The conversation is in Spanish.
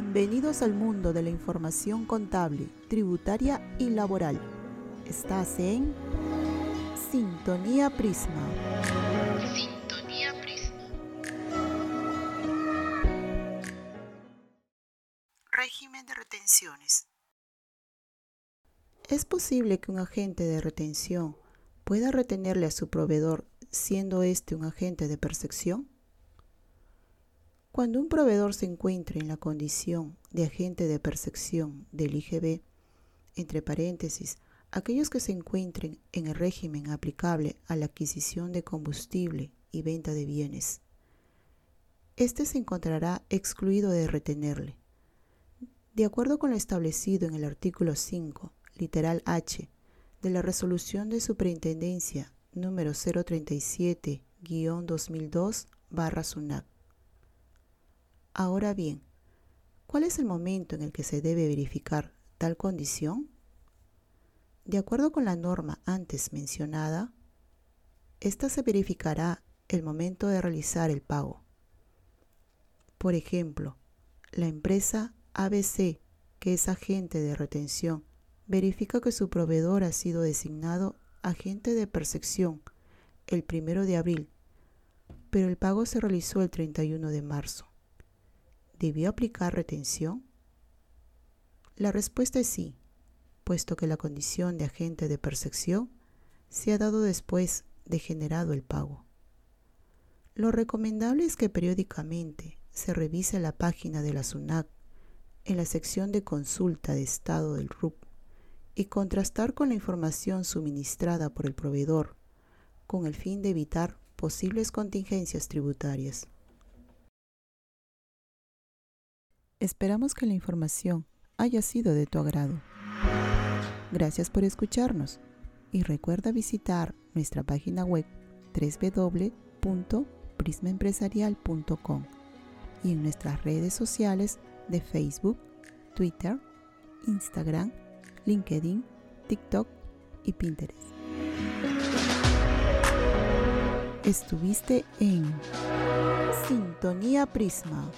Bienvenidos al mundo de la información contable, tributaria y laboral. Estás en Sintonía Prisma. Sintonía Prisma. Régimen de retenciones. ¿Es posible que un agente de retención pueda retenerle a su proveedor siendo este un agente de percepción? Cuando un proveedor se encuentre en la condición de agente de percepción del IGB, entre paréntesis, aquellos que se encuentren en el régimen aplicable a la adquisición de combustible y venta de bienes, este se encontrará excluido de retenerle. De acuerdo con lo establecido en el artículo 5, literal H, de la resolución de superintendencia número 037-2002-SUNAC, Ahora bien, ¿cuál es el momento en el que se debe verificar tal condición? De acuerdo con la norma antes mencionada, esta se verificará el momento de realizar el pago. Por ejemplo, la empresa ABC, que es agente de retención, verifica que su proveedor ha sido designado agente de percepción el 1 de abril, pero el pago se realizó el 31 de marzo. ¿Debió aplicar retención? La respuesta es sí, puesto que la condición de agente de percepción se ha dado después de generado el pago. Lo recomendable es que periódicamente se revise la página de la SUNAC en la sección de consulta de estado del RUP y contrastar con la información suministrada por el proveedor con el fin de evitar posibles contingencias tributarias. Esperamos que la información haya sido de tu agrado. Gracias por escucharnos y recuerda visitar nuestra página web www.prismaempresarial.com y en nuestras redes sociales de Facebook, Twitter, Instagram, LinkedIn, TikTok y Pinterest. Estuviste en Sintonía Prisma.